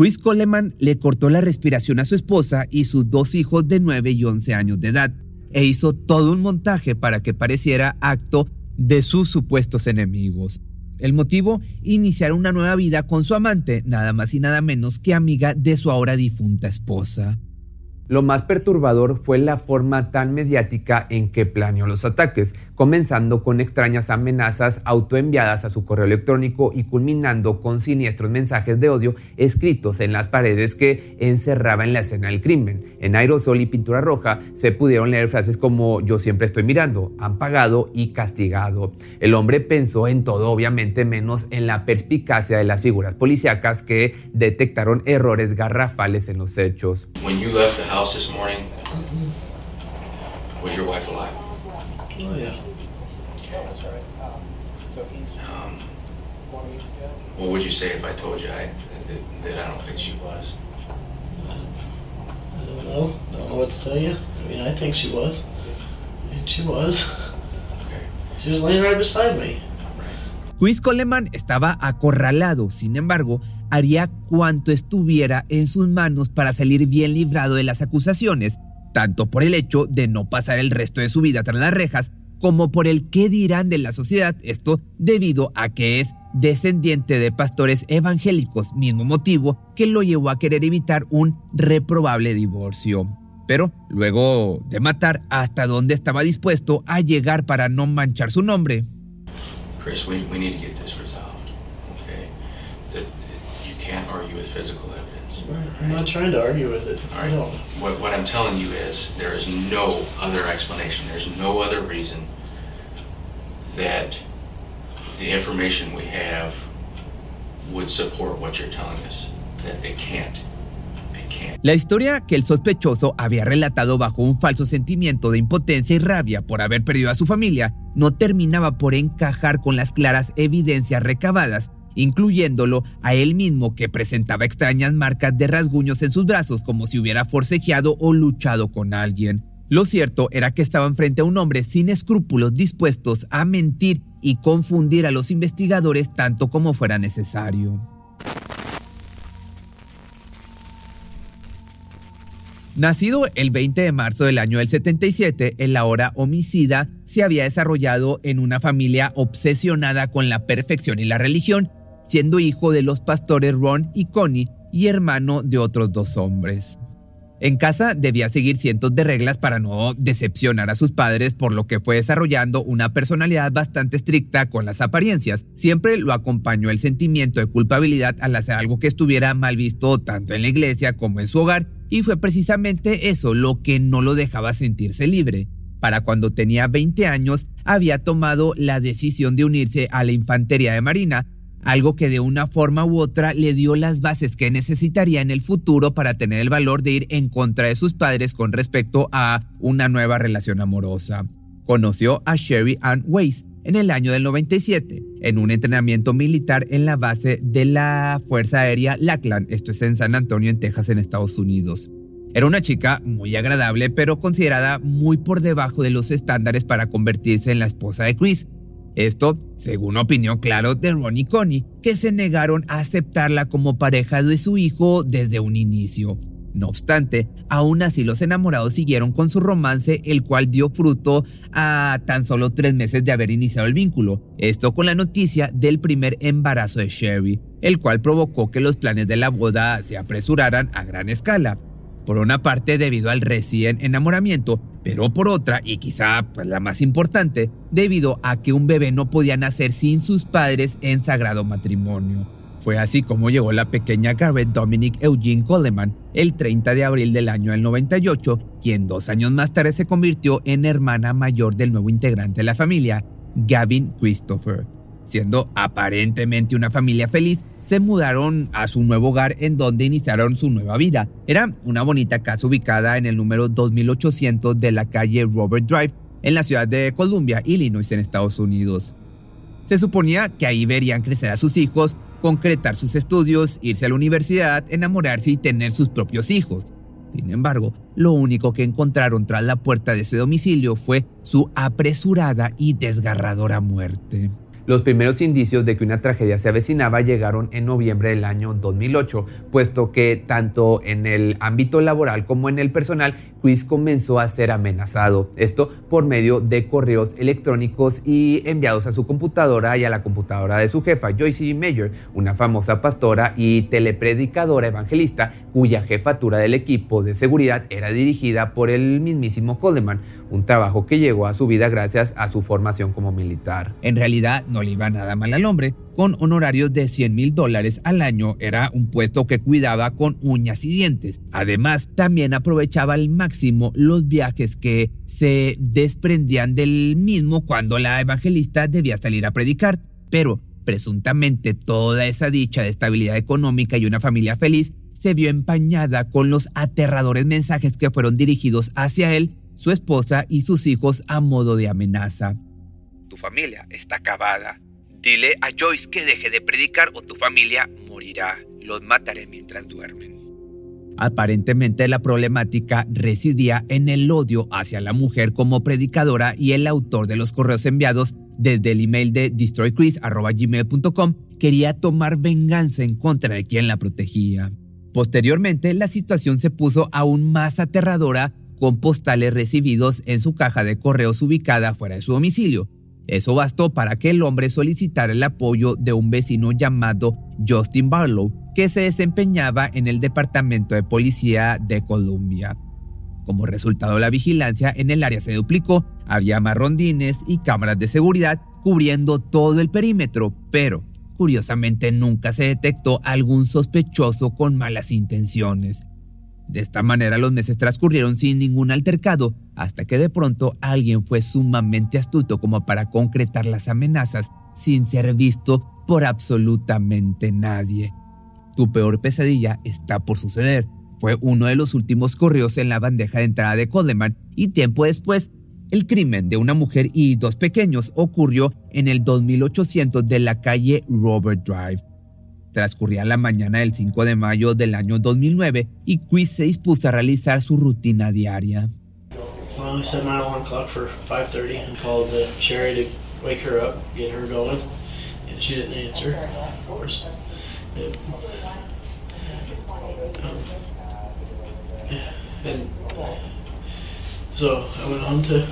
Chris Coleman le cortó la respiración a su esposa y sus dos hijos de 9 y 11 años de edad e hizo todo un montaje para que pareciera acto de sus supuestos enemigos. El motivo, iniciar una nueva vida con su amante, nada más y nada menos que amiga de su ahora difunta esposa. Lo más perturbador fue la forma tan mediática en que planeó los ataques, comenzando con extrañas amenazas autoenviadas a su correo electrónico y culminando con siniestros mensajes de odio escritos en las paredes que encerraban la escena del crimen. En aerosol y pintura roja se pudieron leer frases como yo siempre estoy mirando, han pagado y castigado. El hombre pensó en todo, obviamente menos en la perspicacia de las figuras policíacas que detectaron errores garrafales en los hechos. house this morning, was your wife alive? Oh, yeah. Um, what would you say if I told you I, that, that I don't think she was? I don't know. I don't know what to tell you. I mean, I think she was. Mean, she was. Okay. She was laying right beside me. Chris Coleman estaba acorralado, sin embargo, haría cuanto estuviera en sus manos para salir bien librado de las acusaciones, tanto por el hecho de no pasar el resto de su vida tras las rejas, como por el qué dirán de la sociedad, esto debido a que es descendiente de pastores evangélicos, mismo motivo que lo llevó a querer evitar un reprobable divorcio. Pero luego de matar, hasta dónde estaba dispuesto a llegar para no manchar su nombre. Chris, we, we need to get this resolved, okay? That that you can't argue with physical evidence. I'm not trying to argue with it. All right. What, what I'm telling you is there is no other explanation. There's no other reason that the information we have would support what you're telling us. That it can't. La historia que el sospechoso había relatado bajo un falso sentimiento de impotencia y rabia por haber perdido a su familia no terminaba por encajar con las claras evidencias recabadas incluyéndolo a él mismo que presentaba extrañas marcas de rasguños en sus brazos como si hubiera forcejeado o luchado con alguien. Lo cierto era que estaban frente a un hombre sin escrúpulos dispuestos a mentir y confundir a los investigadores tanto como fuera necesario. Nacido el 20 de marzo del año del 77, el ahora homicida se había desarrollado en una familia obsesionada con la perfección y la religión siendo hijo de los pastores Ron y Connie y hermano de otros dos hombres. En casa debía seguir cientos de reglas para no decepcionar a sus padres, por lo que fue desarrollando una personalidad bastante estricta con las apariencias. Siempre lo acompañó el sentimiento de culpabilidad al hacer algo que estuviera mal visto tanto en la iglesia como en su hogar, y fue precisamente eso lo que no lo dejaba sentirse libre. Para cuando tenía 20 años, había tomado la decisión de unirse a la Infantería de Marina, algo que de una forma u otra le dio las bases que necesitaría en el futuro para tener el valor de ir en contra de sus padres con respecto a una nueva relación amorosa. Conoció a Sherry Ann Weiss en el año del 97 en un entrenamiento militar en la base de la Fuerza Aérea Lackland, esto es en San Antonio, en Texas, en Estados Unidos. Era una chica muy agradable, pero considerada muy por debajo de los estándares para convertirse en la esposa de Chris, esto, según opinión claro de Ron y Connie, que se negaron a aceptarla como pareja de su hijo desde un inicio. No obstante, aún así los enamorados siguieron con su romance, el cual dio fruto a tan solo tres meses de haber iniciado el vínculo. Esto con la noticia del primer embarazo de Sherry, el cual provocó que los planes de la boda se apresuraran a gran escala. Por una parte debido al recién enamoramiento, pero por otra, y quizá pues, la más importante, debido a que un bebé no podía nacer sin sus padres en sagrado matrimonio. Fue así como llegó la pequeña Garrett Dominic Eugene Coleman el 30 de abril del año del 98, quien dos años más tarde se convirtió en hermana mayor del nuevo integrante de la familia, Gavin Christopher. Siendo aparentemente una familia feliz, se mudaron a su nuevo hogar en donde iniciaron su nueva vida. Era una bonita casa ubicada en el número 2800 de la calle Robert Drive, en la ciudad de Columbia, Illinois, en Estados Unidos. Se suponía que ahí verían crecer a sus hijos, concretar sus estudios, irse a la universidad, enamorarse y tener sus propios hijos. Sin embargo, lo único que encontraron tras la puerta de ese domicilio fue su apresurada y desgarradora muerte. Los primeros indicios de que una tragedia se avecinaba llegaron en noviembre del año 2008, puesto que tanto en el ámbito laboral como en el personal, Chris comenzó a ser amenazado. Esto por medio de correos electrónicos y enviados a su computadora y a la computadora de su jefa, Joyce Mayer, una famosa pastora y telepredicadora evangelista cuya jefatura del equipo de seguridad era dirigida por el mismísimo Coleman, un trabajo que llegó a su vida gracias a su formación como militar. En realidad no le iba nada mal al hombre, con honorarios de 100 mil dólares al año era un puesto que cuidaba con uñas y dientes. Además, también aprovechaba al máximo los viajes que se desprendían del mismo cuando la evangelista debía salir a predicar. Pero, presuntamente, toda esa dicha de estabilidad económica y una familia feliz se vio empañada con los aterradores mensajes que fueron dirigidos hacia él su esposa y sus hijos a modo de amenaza. Tu familia está acabada. Dile a Joyce que deje de predicar o tu familia morirá. Los mataré mientras duermen. Aparentemente la problemática residía en el odio hacia la mujer como predicadora y el autor de los correos enviados desde el email de destroychris.gmail.com quería tomar venganza en contra de quien la protegía. Posteriormente, la situación se puso aún más aterradora con postales recibidos en su caja de correos ubicada fuera de su domicilio. Eso bastó para que el hombre solicitara el apoyo de un vecino llamado Justin Barlow, que se desempeñaba en el Departamento de Policía de Columbia. Como resultado, la vigilancia en el área se duplicó, había más rondines y cámaras de seguridad cubriendo todo el perímetro, pero curiosamente nunca se detectó algún sospechoso con malas intenciones. De esta manera los meses transcurrieron sin ningún altercado, hasta que de pronto alguien fue sumamente astuto como para concretar las amenazas sin ser visto por absolutamente nadie. Tu peor pesadilla está por suceder. Fue uno de los últimos correos en la bandeja de entrada de Coleman y tiempo después, el crimen de una mujer y dos pequeños ocurrió en el 2800 de la calle Robert Drive. Transcurría la mañana del 5 de mayo del año 2009 y Chris se dispuso a realizar su rutina diaria. Well, I set my alarm clock for 5:30 and called Sherry to wake her up, get her going, and she didn't answer, of course. And, and so I went on to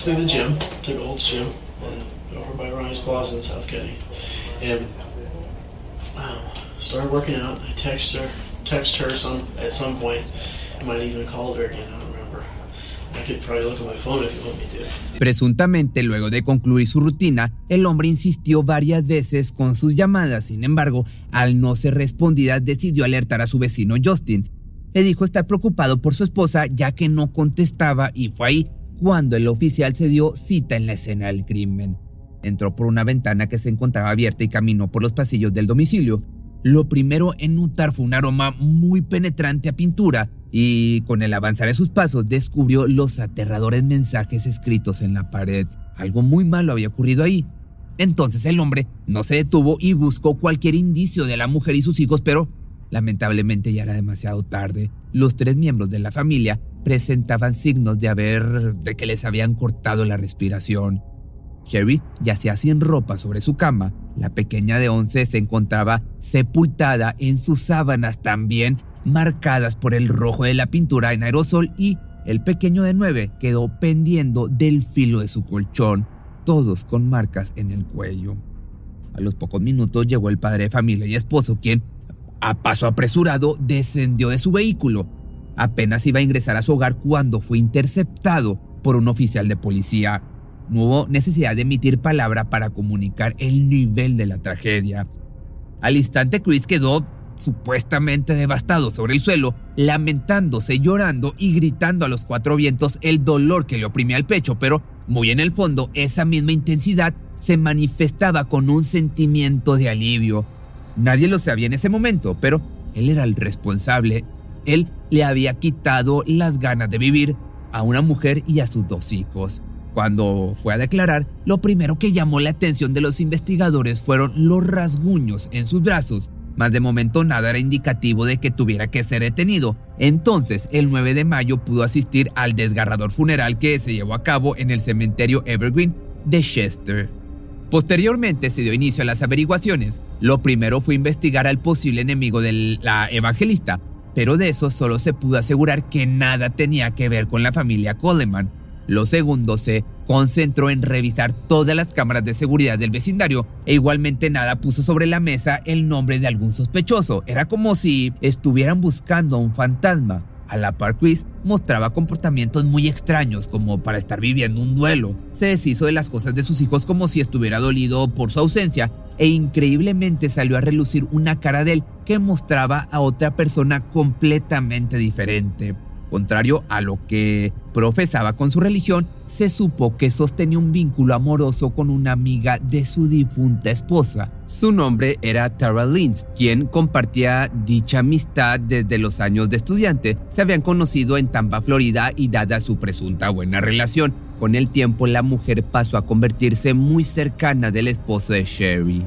to the gym, to Gold's Gym, and over by Ronnie's Plaza in South County, and um, started working out. I text her, text her some at some point. I might even called her again. I don't remember. I could probably look at my phone if you want me to. Presuntamente, luego de concluir su rutina, el hombre insistió varias veces con sus llamadas. Sin embargo, al no ser respondida, decidió alertar a su vecino Justin. Le dijo estar preocupado por su esposa ya que no contestaba y fue ahí cuando el oficial se dio cita en la escena del crimen. Entró por una ventana que se encontraba abierta y caminó por los pasillos del domicilio. Lo primero en notar fue un aroma muy penetrante a pintura y con el avanzar de sus pasos descubrió los aterradores mensajes escritos en la pared. Algo muy malo había ocurrido ahí. Entonces el hombre no se detuvo y buscó cualquier indicio de la mujer y sus hijos, pero lamentablemente ya era demasiado tarde. Los tres miembros de la familia presentaban signos de haber de que les habían cortado la respiración. Sherry yacía sin ropa sobre su cama. La pequeña de 11 se encontraba sepultada en sus sábanas también marcadas por el rojo de la pintura en aerosol y el pequeño de 9 quedó pendiendo del filo de su colchón, todos con marcas en el cuello. A los pocos minutos llegó el padre de familia y esposo, quien, a paso apresurado, descendió de su vehículo. Apenas iba a ingresar a su hogar cuando fue interceptado por un oficial de policía. No hubo necesidad de emitir palabra para comunicar el nivel de la tragedia. Al instante Chris quedó supuestamente devastado sobre el suelo, lamentándose, llorando y gritando a los cuatro vientos el dolor que le oprimía el pecho, pero muy en el fondo esa misma intensidad se manifestaba con un sentimiento de alivio. Nadie lo sabía en ese momento, pero él era el responsable. Él le había quitado las ganas de vivir a una mujer y a sus dos hijos. Cuando fue a declarar, lo primero que llamó la atención de los investigadores fueron los rasguños en sus brazos, mas de momento nada era indicativo de que tuviera que ser detenido. Entonces, el 9 de mayo pudo asistir al desgarrador funeral que se llevó a cabo en el cementerio Evergreen de Chester. Posteriormente se dio inicio a las averiguaciones. Lo primero fue investigar al posible enemigo de la evangelista, pero de eso solo se pudo asegurar que nada tenía que ver con la familia Coleman. Lo segundo se concentró en revisar todas las cámaras de seguridad del vecindario e igualmente nada puso sobre la mesa el nombre de algún sospechoso. Era como si estuvieran buscando a un fantasma. A la par, Chris mostraba comportamientos muy extraños, como para estar viviendo un duelo. Se deshizo de las cosas de sus hijos como si estuviera dolido por su ausencia, e increíblemente salió a relucir una cara de él que mostraba a otra persona completamente diferente. Contrario a lo que profesaba con su religión, se supo que sostenía un vínculo amoroso con una amiga de su difunta esposa. Su nombre era Tara Lynch, quien compartía dicha amistad desde los años de estudiante. Se habían conocido en Tampa, Florida, y dada su presunta buena relación, con el tiempo la mujer pasó a convertirse muy cercana del esposo de Sherry.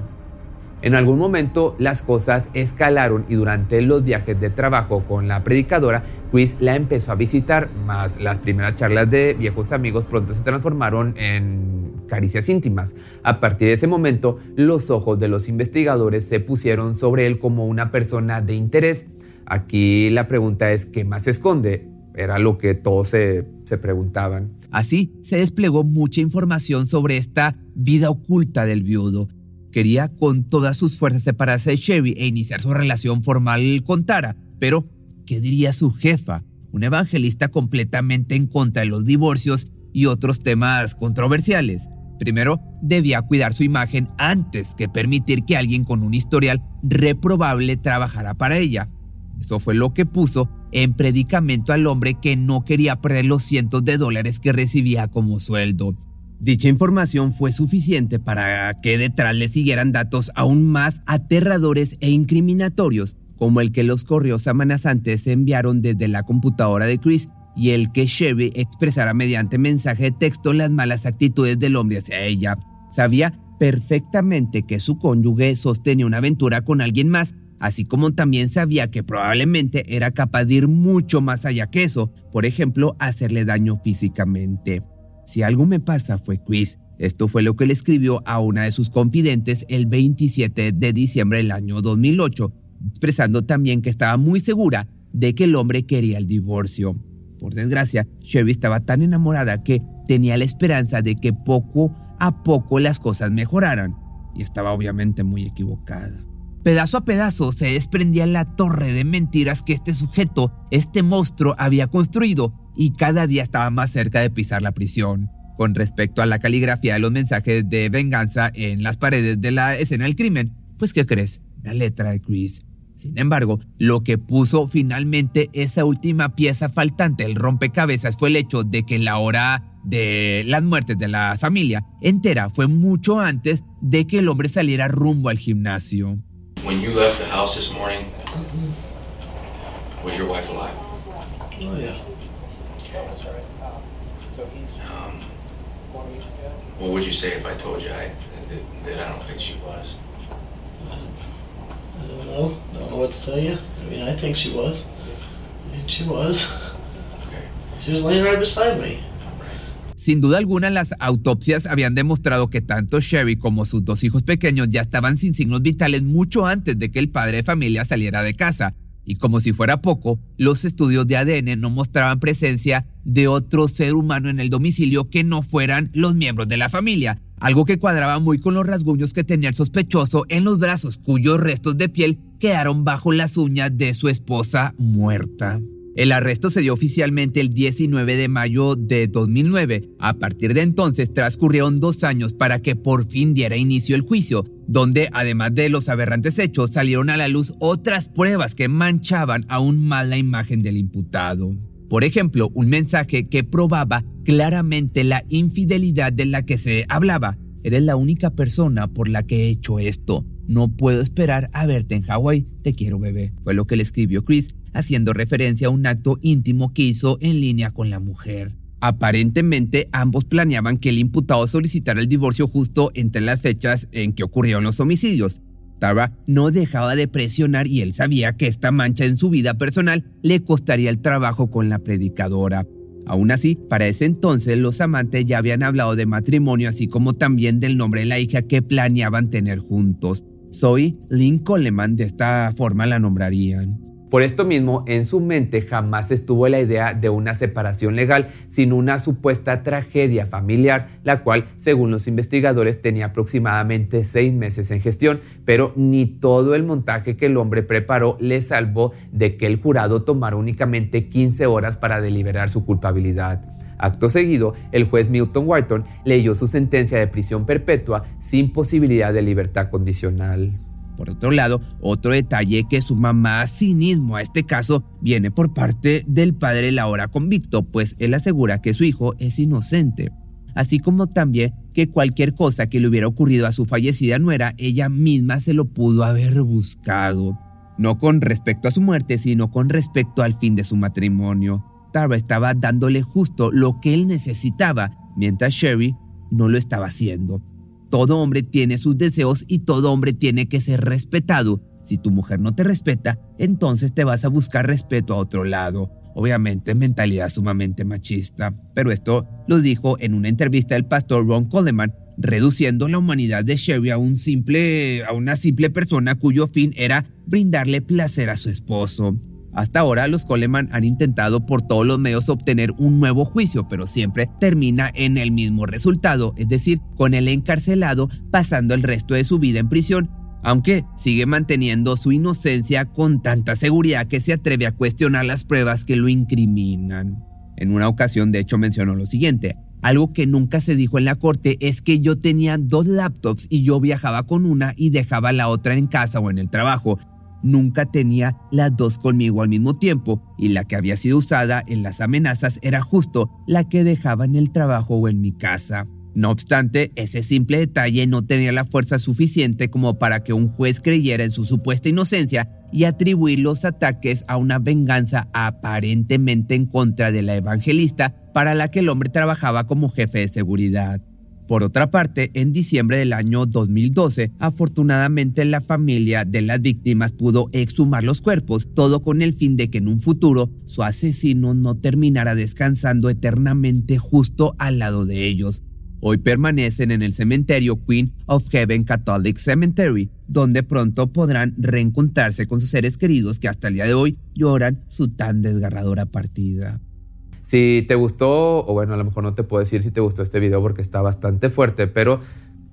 En algún momento las cosas escalaron y durante los viajes de trabajo con la predicadora, Chris la empezó a visitar, más las primeras charlas de viejos amigos pronto se transformaron en caricias íntimas. A partir de ese momento, los ojos de los investigadores se pusieron sobre él como una persona de interés. Aquí la pregunta es, ¿qué más se esconde? Era lo que todos se, se preguntaban. Así se desplegó mucha información sobre esta vida oculta del viudo quería con todas sus fuerzas separarse de Chevy e iniciar su relación formal con Tara, pero ¿qué diría su jefa? Un evangelista completamente en contra de los divorcios y otros temas controversiales. Primero, debía cuidar su imagen antes que permitir que alguien con un historial reprobable trabajara para ella. Eso fue lo que puso en predicamento al hombre que no quería perder los cientos de dólares que recibía como sueldo. Dicha información fue suficiente para que detrás le siguieran datos aún más aterradores e incriminatorios, como el que los correos amenazantes se enviaron desde la computadora de Chris y el que Sherry expresara mediante mensaje de texto las malas actitudes del hombre hacia ella. Sabía perfectamente que su cónyuge sostenía una aventura con alguien más, así como también sabía que probablemente era capaz de ir mucho más allá que eso, por ejemplo, hacerle daño físicamente. Si algo me pasa fue Chris. Esto fue lo que le escribió a una de sus confidentes el 27 de diciembre del año 2008, expresando también que estaba muy segura de que el hombre quería el divorcio. Por desgracia, Sherry estaba tan enamorada que tenía la esperanza de que poco a poco las cosas mejoraran, y estaba obviamente muy equivocada. Pedazo a pedazo se desprendía la torre de mentiras que este sujeto, este monstruo, había construido y cada día estaba más cerca de pisar la prisión. Con respecto a la caligrafía de los mensajes de venganza en las paredes de la escena del crimen, pues ¿qué crees? La letra de Chris. Sin embargo, lo que puso finalmente esa última pieza faltante, el rompecabezas, fue el hecho de que la hora de las muertes de la familia entera fue mucho antes de que el hombre saliera rumbo al gimnasio. When you left the house this morning, was your wife alive? Oh yeah. Um, what would you say if I told you I, that, that I don't think she was? I don't know. Don't know what to tell you. I mean, I think she was. I mean, she was. Okay. She was laying right beside me. Sin duda alguna, las autopsias habían demostrado que tanto Sherry como sus dos hijos pequeños ya estaban sin signos vitales mucho antes de que el padre de familia saliera de casa. Y como si fuera poco, los estudios de ADN no mostraban presencia de otro ser humano en el domicilio que no fueran los miembros de la familia, algo que cuadraba muy con los rasguños que tenía el sospechoso en los brazos, cuyos restos de piel quedaron bajo las uñas de su esposa muerta. El arresto se dio oficialmente el 19 de mayo de 2009. A partir de entonces transcurrieron dos años para que por fin diera inicio el juicio, donde además de los aberrantes hechos salieron a la luz otras pruebas que manchaban aún más la imagen del imputado. Por ejemplo, un mensaje que probaba claramente la infidelidad de la que se hablaba. Eres la única persona por la que he hecho esto. No puedo esperar a verte en Hawái. Te quiero, bebé. Fue lo que le escribió Chris haciendo referencia a un acto íntimo que hizo en línea con la mujer. Aparentemente, ambos planeaban que el imputado solicitara el divorcio justo entre las fechas en que ocurrieron los homicidios. Tara no dejaba de presionar y él sabía que esta mancha en su vida personal le costaría el trabajo con la predicadora. Aún así, para ese entonces los amantes ya habían hablado de matrimonio, así como también del nombre de la hija que planeaban tener juntos. Zoe Lynn Coleman, de esta forma la nombrarían. Por esto mismo, en su mente jamás estuvo la idea de una separación legal, sino una supuesta tragedia familiar, la cual, según los investigadores, tenía aproximadamente seis meses en gestión, pero ni todo el montaje que el hombre preparó le salvó de que el jurado tomara únicamente 15 horas para deliberar su culpabilidad. Acto seguido, el juez Milton Wharton leyó su sentencia de prisión perpetua sin posibilidad de libertad condicional. Por otro lado, otro detalle que suma más cinismo a este caso viene por parte del padre la ahora convicto, pues él asegura que su hijo es inocente, así como también que cualquier cosa que le hubiera ocurrido a su fallecida nuera, ella misma se lo pudo haber buscado. No con respecto a su muerte, sino con respecto al fin de su matrimonio. Tara estaba dándole justo lo que él necesitaba, mientras Sherry no lo estaba haciendo. Todo hombre tiene sus deseos y todo hombre tiene que ser respetado. Si tu mujer no te respeta, entonces te vas a buscar respeto a otro lado. Obviamente, mentalidad sumamente machista. Pero esto lo dijo en una entrevista el pastor Ron Coleman, reduciendo la humanidad de Sherry a, un simple, a una simple persona cuyo fin era brindarle placer a su esposo. Hasta ahora los Coleman han intentado por todos los medios obtener un nuevo juicio, pero siempre termina en el mismo resultado, es decir, con el encarcelado pasando el resto de su vida en prisión, aunque sigue manteniendo su inocencia con tanta seguridad que se atreve a cuestionar las pruebas que lo incriminan. En una ocasión, de hecho, mencionó lo siguiente. Algo que nunca se dijo en la corte es que yo tenía dos laptops y yo viajaba con una y dejaba la otra en casa o en el trabajo nunca tenía las dos conmigo al mismo tiempo y la que había sido usada en las amenazas era justo la que dejaba en el trabajo o en mi casa. No obstante, ese simple detalle no tenía la fuerza suficiente como para que un juez creyera en su supuesta inocencia y atribuir los ataques a una venganza aparentemente en contra de la evangelista para la que el hombre trabajaba como jefe de seguridad. Por otra parte, en diciembre del año 2012, afortunadamente la familia de las víctimas pudo exhumar los cuerpos, todo con el fin de que en un futuro su asesino no terminara descansando eternamente justo al lado de ellos. Hoy permanecen en el cementerio Queen of Heaven Catholic Cemetery, donde pronto podrán reencontrarse con sus seres queridos que hasta el día de hoy lloran su tan desgarradora partida. Si te gustó, o bueno, a lo mejor no te puedo decir si te gustó este video porque está bastante fuerte, pero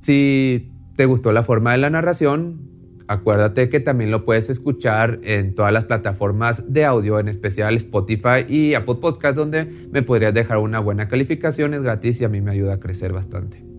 si te gustó la forma de la narración, acuérdate que también lo puedes escuchar en todas las plataformas de audio, en especial Spotify y Apple Podcast, donde me podrías dejar una buena calificación, es gratis y a mí me ayuda a crecer bastante.